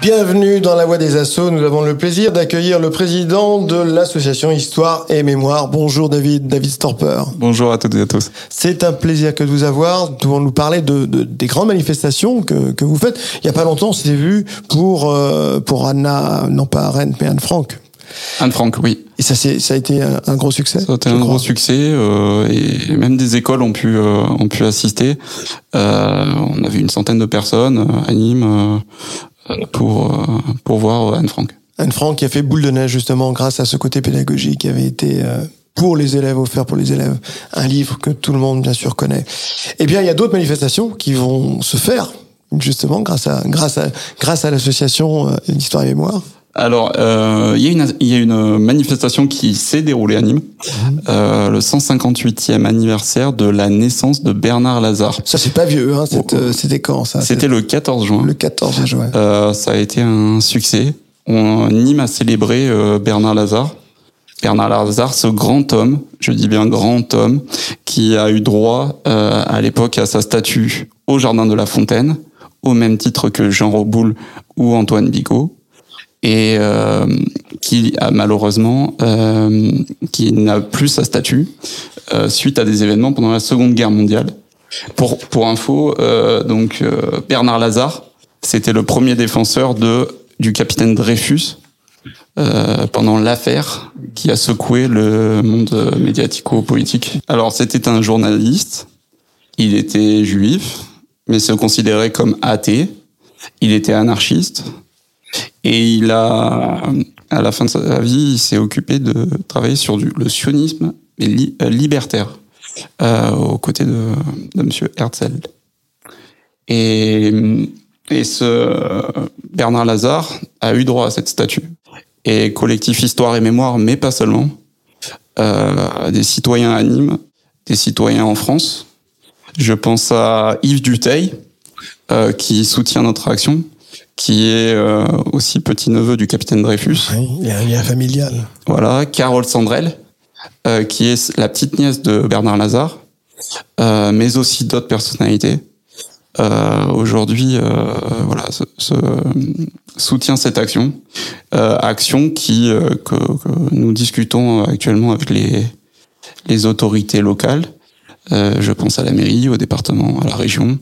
Bienvenue dans la Voix des Assauts. Nous avons le plaisir d'accueillir le président de l'association Histoire et Mémoire. Bonjour David, David Storper. Bonjour à toutes et à tous. C'est un plaisir que de vous avoir. Nous pouvons nous parler de, de, des grandes manifestations que, que vous faites. Il n'y a pas longtemps, on s'est vu pour, euh, pour Anna, non pas Rennes, mais Anne Frank. Anne Frank, oui. Et ça, ça a été un, un, gros succès. Ça a été un crois. gros succès euh, et même des écoles ont pu euh, ont pu assister. Euh, on avait une centaine de personnes à Nîmes pour, euh, pour voir Anne Frank. Anne Frank qui a fait boule de neige justement grâce à ce côté pédagogique qui avait été euh, pour les élèves, offert pour les élèves, un livre que tout le monde bien sûr connaît. Eh bien, il y a d'autres manifestations qui vont se faire justement grâce à grâce à grâce à l'association euh, d'histoire et mémoire. Alors, euh, il, y a une, il y a une manifestation qui s'est déroulée à Nîmes, mmh. euh, le 158e anniversaire de la naissance de Bernard Lazare. Ça, c'est pas vieux, hein, c'était quand ça? C'était le 14 juin. Le 14 juin. Euh, ça a été un succès. On, Nîmes a célébré euh, Bernard Lazare. Bernard Lazare, ce grand homme, je dis bien grand homme, qui a eu droit euh, à l'époque à sa statue au Jardin de la Fontaine, au même titre que Jean Roboul ou Antoine Bigot et euh, qui a malheureusement euh, qui n'a plus sa statue euh, suite à des événements pendant la Seconde Guerre mondiale. Pour pour info, euh, donc euh, Bernard Lazare, c'était le premier défenseur de du capitaine Dreyfus euh, pendant l'affaire qui a secoué le monde médiatico-politique. Alors c'était un journaliste, il était juif, mais se considérait comme athée. Il était anarchiste et il a, à la fin de sa vie, il s'est occupé de travailler sur le sionisme euh, libertaire, euh, aux côtés de, de Monsieur Herzl. Et, ce Bernard Lazare a eu droit à cette statue. Et collectif Histoire et Mémoire, mais pas seulement, euh, des citoyens à Nîmes, des citoyens en France. Je pense à Yves Duteil, qui soutient notre action qui est euh, aussi petit-neveu du capitaine Dreyfus. Oui, il y a un lien familial. Voilà, Carole Sandrel, euh, qui est la petite nièce de Bernard Lazare, euh, mais aussi d'autres personnalités. Aujourd'hui, voilà, soutient cette action, action qui que, que, nous discutons actuellement avec les les autorités locales. je pense à la mairie, au département, à la région.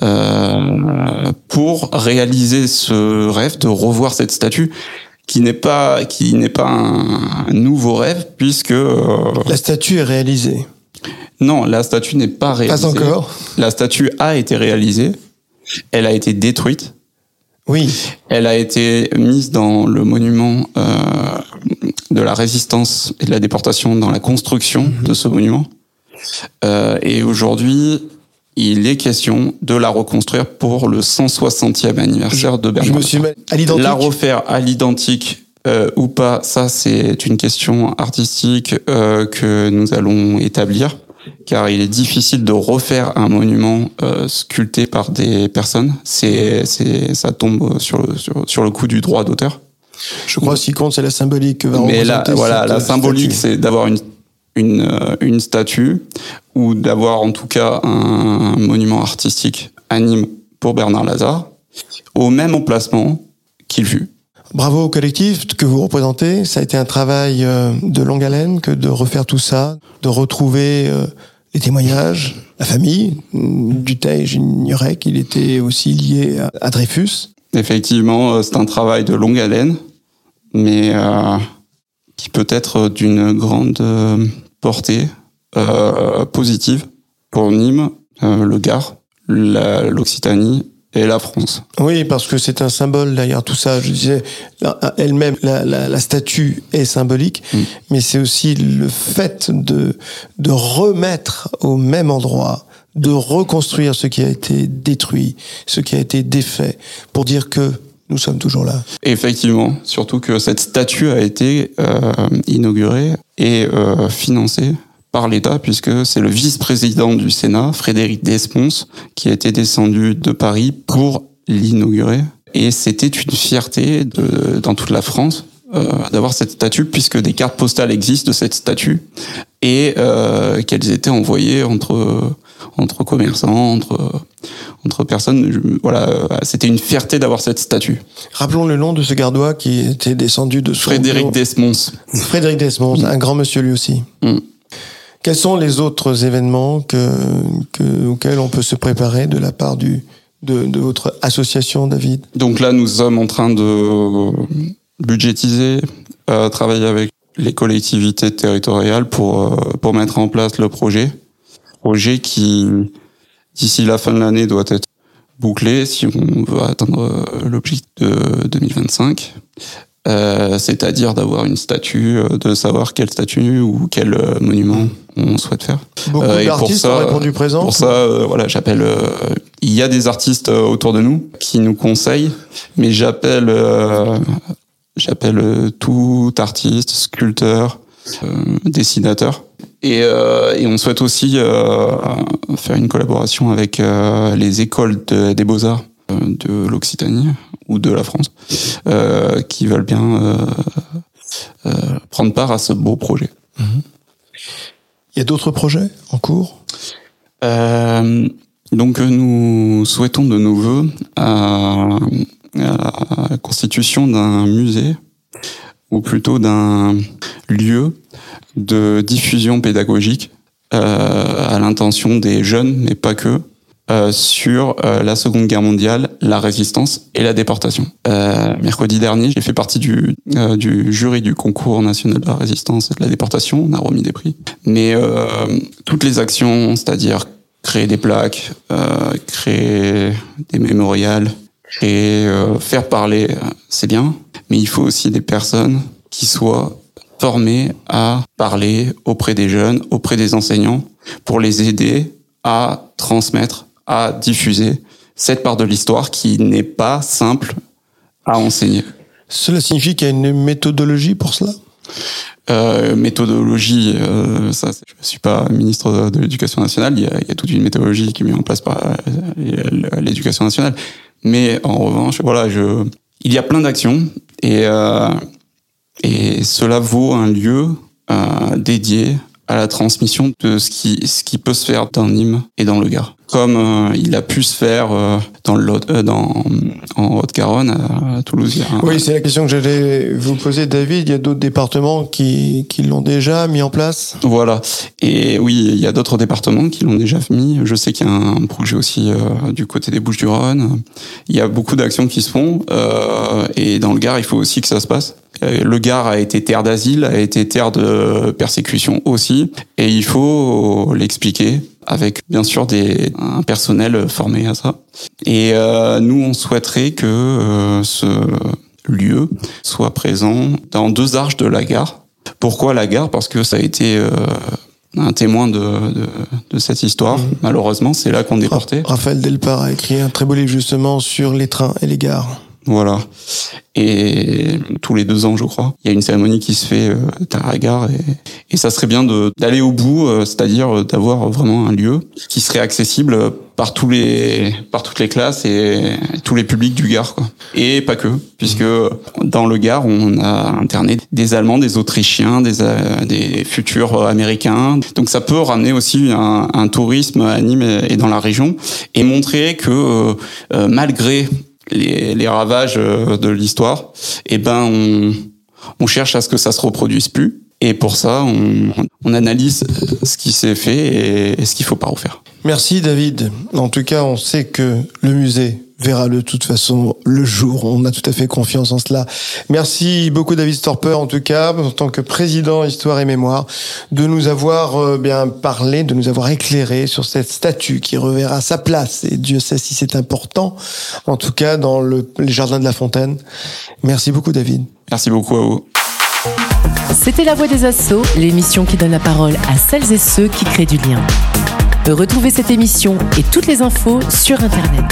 Euh, pour réaliser ce rêve de revoir cette statue qui n'est pas qui n'est pas un, nouveau rêve puisque euh, la statue est réalisée. Non, la statue n'est pas réalisée. Pas encore. La statue a été réalisée. Elle a été détruite. Oui. Elle a été mise dans le monument euh, de la résistance et de la déportation dans la construction -hmm. de ce monument. Euh, et aujourd'hui, il est question de la reconstruire pour le 160e anniversaire de Bernard. Je me suis à l'identique. La refaire à l'identique euh, ou pas, ça c'est une question artistique euh, que nous allons établir, car il est difficile de refaire un monument euh, sculpté par des personnes. C'est, c'est, ça tombe sur le, sur, sur le coup du droit d'auteur. Je crois que ce qui compte, c'est la symbolique que va Mais là, voilà, cette, la symbolique, c'est d'avoir une une, une statue ou d'avoir en tout cas un monument artistique à Nîmes pour Bernard Lazare au même emplacement qu'il fut. Bravo au collectif que vous représentez. Ça a été un travail de longue haleine que de refaire tout ça, de retrouver les témoignages, la famille. Duteil, j'ignorais qu'il était aussi lié à Dreyfus. Effectivement, c'est un travail de longue haleine, mais euh, qui peut être d'une grande portée euh, positive pour Nîmes, euh, le Gard, l'Occitanie et la France. Oui, parce que c'est un symbole derrière tout ça. Je disais, elle-même, la, la, la, statue est symbolique, mm. mais c'est aussi le fait de, de remettre au même endroit, de reconstruire ce qui a été détruit, ce qui a été défait, pour dire que nous sommes toujours là. Effectivement, surtout que cette statue a été euh, inaugurée et euh, financée par l'État, puisque c'est le vice-président du Sénat, Frédéric Desponce, qui a été descendu de Paris pour l'inaugurer. Et c'était une fierté de, dans toute la France euh, d'avoir cette statue, puisque des cartes postales existent de cette statue et euh, qu'elles étaient envoyées entre entre commerçants, entre entre personnes. voilà, c'était une fierté d'avoir cette statue. Rappelons le nom de ce gardois qui était descendu de Frédéric Desmons. Frédéric Desmons, un grand monsieur lui aussi. Mm. Quels sont les autres événements que, que, auxquels on peut se préparer de la part du, de, de votre association, David? Donc là, nous sommes en train de budgétiser, euh, travailler avec les collectivités territoriales pour euh, pour mettre en place le projet, projet qui d'ici la fin de l'année doit être bouclé si on veut atteindre euh, l'objectif de 2025. Euh, c'est-à-dire d'avoir une statue, euh, de savoir quelle statue ou quel monument on souhaite faire. Beaucoup euh, d'artistes ont répondu présent. Pour ça, voilà, j'appelle. il y a des artistes autour de nous qui nous conseillent, mais j'appelle J'appelle euh, tout artiste, sculpteur, euh, dessinateur. Et, euh, et, on souhaite aussi euh, faire une collaboration avec euh, les écoles de, des beaux-arts de l'Occitanie ou de la France qui veulent bien prendre part à ce beau projet. Mhm. Il y a d'autres projets en cours? Donc nous souhaitons de nos voeux à la constitution d'un musée ou plutôt d'un lieu de diffusion pédagogique euh, à l'intention des jeunes, mais pas que, euh, sur euh, la Seconde Guerre mondiale, la résistance et la déportation. Mercredi dernier, j'ai fait partie du, du jury du concours national de la résistance et de la déportation. On a remis des prix. Mais toutes les actions, c'est-à-dire créer des plaques, créer des mémorials, et euh, faire parler, c'est bien, mais il faut aussi des personnes qui soient formées à parler auprès des jeunes, auprès des enseignants, pour les aider à transmettre, à diffuser cette part de l'histoire qui n'est pas simple à enseigner. Cela signifie qu'il y a une méthodologie pour cela? Euh, méthodologie, euh, ça, je suis pas ministre de, l'Éducation nationale. Il y, a, il y, a, toute une méthodologie qui est mise en place par euh, l'Éducation nationale. Mais en revanche, voilà, je, il y a plein d'actions et euh, et cela vaut un lieu euh, dédié à la transmission de ce qui ce qui peut se faire dans Nîmes et dans le Gard comme euh, il a pu se faire euh, dans le euh, dans en Haute-Garonne à, Toulouse. Oui, c'est la question que j'allais vous poser, David. Il y a d'autres départements qui qui l'ont déjà mis en place? Voilà. Et oui, il y a d'autres départements qui l'ont déjà mis. Je sais qu'il y a un projet aussi du côté des Bouches-du-Rhône. Il y a beaucoup d'actions qui se font et dans le Gard, il faut aussi que ça se passe. Le Gard a été terre d'asile, a été terre de persécution aussi, et il faut l'expliquer avec bien sûr des, un personnel formé à ça. Et euh, nous, on souhaiterait que euh, ce lieu soit présent dans deux arches de la gare. Pourquoi la gare? Parce que ça a été euh, un témoin de, de, de cette histoire. Mmh. Malheureusement, c'est là qu'on déportait. Raphaël Delpar a écrit un très beau livre justement sur les trains et les gares. Voilà. Et tous les deux ans, je crois, il y a une cérémonie qui se fait euh, à la gare et, et ça serait bien d'aller au bout, euh, c'est-à-dire d'avoir vraiment un lieu qui serait accessible par tous les par toutes les classes et tous les publics du Gard quoi. Et pas que, puisque dans le Gard, on a interné des Allemands, des Autrichiens, des euh, futurs Américains. Donc ça peut ramener aussi un tourisme à Nîmes et dans la région et montrer que malgré les, les ravages euh, de l'histoire, eh ben on, on cherche à ce que ça se reproduise plus. Et pour ça, on, on analyse ce qui s'est fait et, ce qu'il faut pas refaire. Merci David. En tout cas, on sait que le musée verra de toute façon le jour. On a tout à fait confiance en cela. Merci beaucoup David Storper, en tout cas, en tant que président Histoire et Mémoire, de nous avoir euh, bien parlé, de nous avoir éclairé sur cette statue qui reverra sa place. Et Dieu sait si c'est important, en tout cas dans le, les jardins de la Fontaine. Merci beaucoup David. Merci beaucoup à vous. C'était La Voix des Assauts, l'émission qui donne la parole à celles et ceux qui créent du lien. Retrouvez cette émission et toutes les infos sur Internet.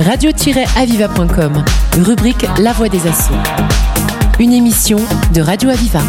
radio-aviva.com, rubrique La Voix des Assauts. Une émission de Radio Aviva.